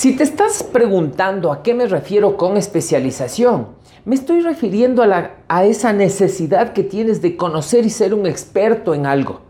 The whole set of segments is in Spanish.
Si te estás preguntando a qué me refiero con especialización, me estoy refiriendo a, a, esa necesidad que tienes de conocer y ser un experto en algo.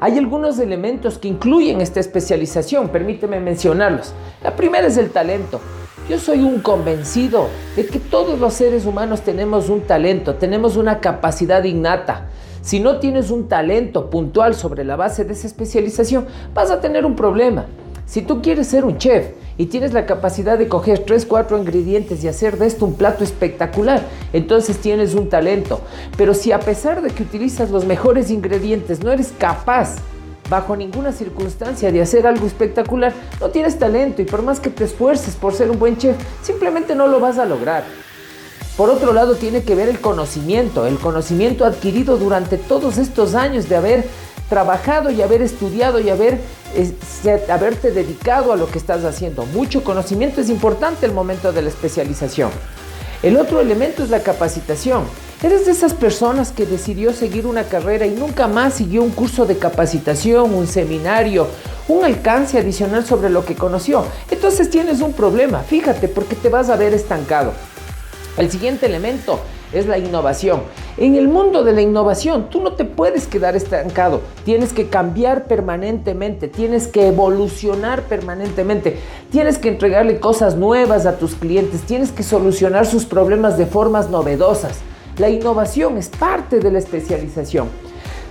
Hay algunos elementos que incluyen esta especialización, permíteme mencionarlos. La primera es el talento. Yo soy un convencido de que todos los seres humanos tenemos un talento, tenemos una capacidad innata. Si no tienes un talento puntual sobre la base de esa especialización, vas a tener un problema. Si tú quieres ser un chef y tienes la capacidad de coger 3, 4 ingredientes y hacer de esto un plato espectacular, entonces tienes un talento. Pero si a pesar de que utilizas los mejores ingredientes no eres capaz bajo ninguna circunstancia de hacer algo espectacular, no tienes talento y por más que te esfuerces por ser un buen chef, simplemente no lo vas a lograr. Por otro lado, tiene que ver el conocimiento, el conocimiento adquirido durante todos estos años de haber trabajado y haber estudiado y haber, haberte dedicado a lo que estás haciendo. Mucho conocimiento es importante el momento de la especialización. El otro elemento es la capacitación. Eres de esas personas que decidió seguir una carrera y nunca más siguió un curso de capacitación, un seminario, un alcance adicional sobre lo que conoció. Entonces tienes un problema, fíjate, porque te vas a ver estancado. El siguiente elemento es la innovación. En el mundo de la innovación, tú no te puedes quedar estancado, tienes que cambiar permanentemente, tienes que evolucionar permanentemente, tienes que entregarle cosas nuevas a tus clientes, tienes que solucionar sus problemas de formas novedosas. La innovación es parte de la especialización.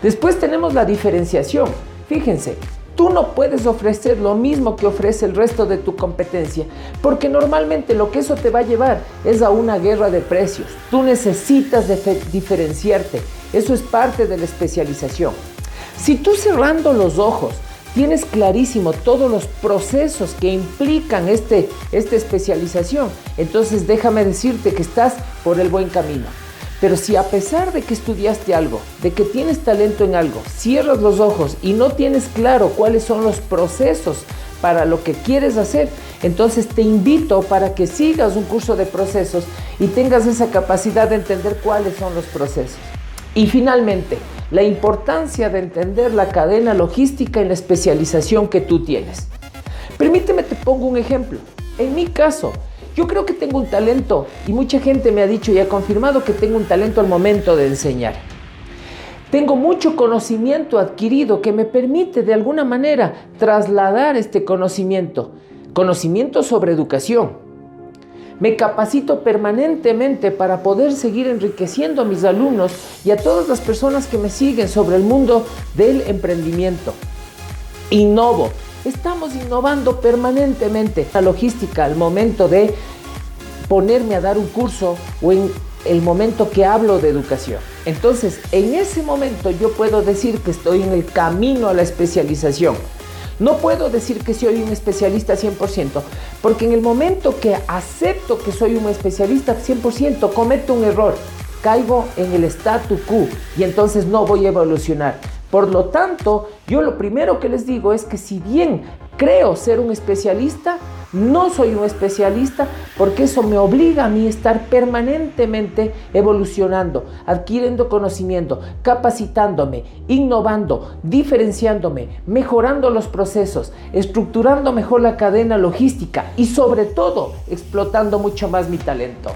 Después tenemos la diferenciación. Fíjense, Tú no puedes ofrecer lo mismo que ofrece el resto de tu competencia, porque normalmente lo que eso te va a llevar es a una guerra de precios. Tú necesitas diferenciarte. Eso es parte de la especialización. Si tú cerrando los ojos tienes clarísimo todos los procesos que implican este, esta especialización, entonces déjame decirte que estás por el buen camino. Pero si a pesar de que estudiaste algo, de que tienes talento en algo, cierras los ojos y no tienes claro cuáles son los procesos para lo que quieres hacer, entonces te invito para que sigas un curso de procesos y tengas esa capacidad de entender cuáles son los procesos. Y finalmente, la importancia de entender la cadena logística en la especialización que tú tienes. Permíteme te pongo un ejemplo. En mi caso, yo creo que tengo un talento y mucha gente me ha dicho y ha confirmado que tengo un talento al momento de enseñar. Tengo mucho conocimiento adquirido que me permite de alguna manera trasladar este conocimiento, conocimiento sobre educación. Me capacito permanentemente para poder seguir enriqueciendo a mis alumnos y a todas las personas que me siguen sobre el mundo del emprendimiento. Innovo, Estamos innovando permanentemente la logística al momento de ponerme a dar un curso o en el momento que hablo de educación. Entonces, en ese momento yo puedo decir que estoy en el camino a la especialización. No puedo decir que soy un especialista 100%, porque en el momento que acepto que soy un especialista 100%, cometo un error, caigo en el statu quo y entonces no voy a evolucionar. Por lo tanto, yo lo primero que les digo es que si bien creo ser un especialista, no soy un especialista porque eso me obliga a mí estar permanentemente evolucionando, adquiriendo conocimiento, capacitándome, innovando, diferenciándome, mejorando los procesos, estructurando mejor la cadena logística y sobre todo explotando mucho más mi talento.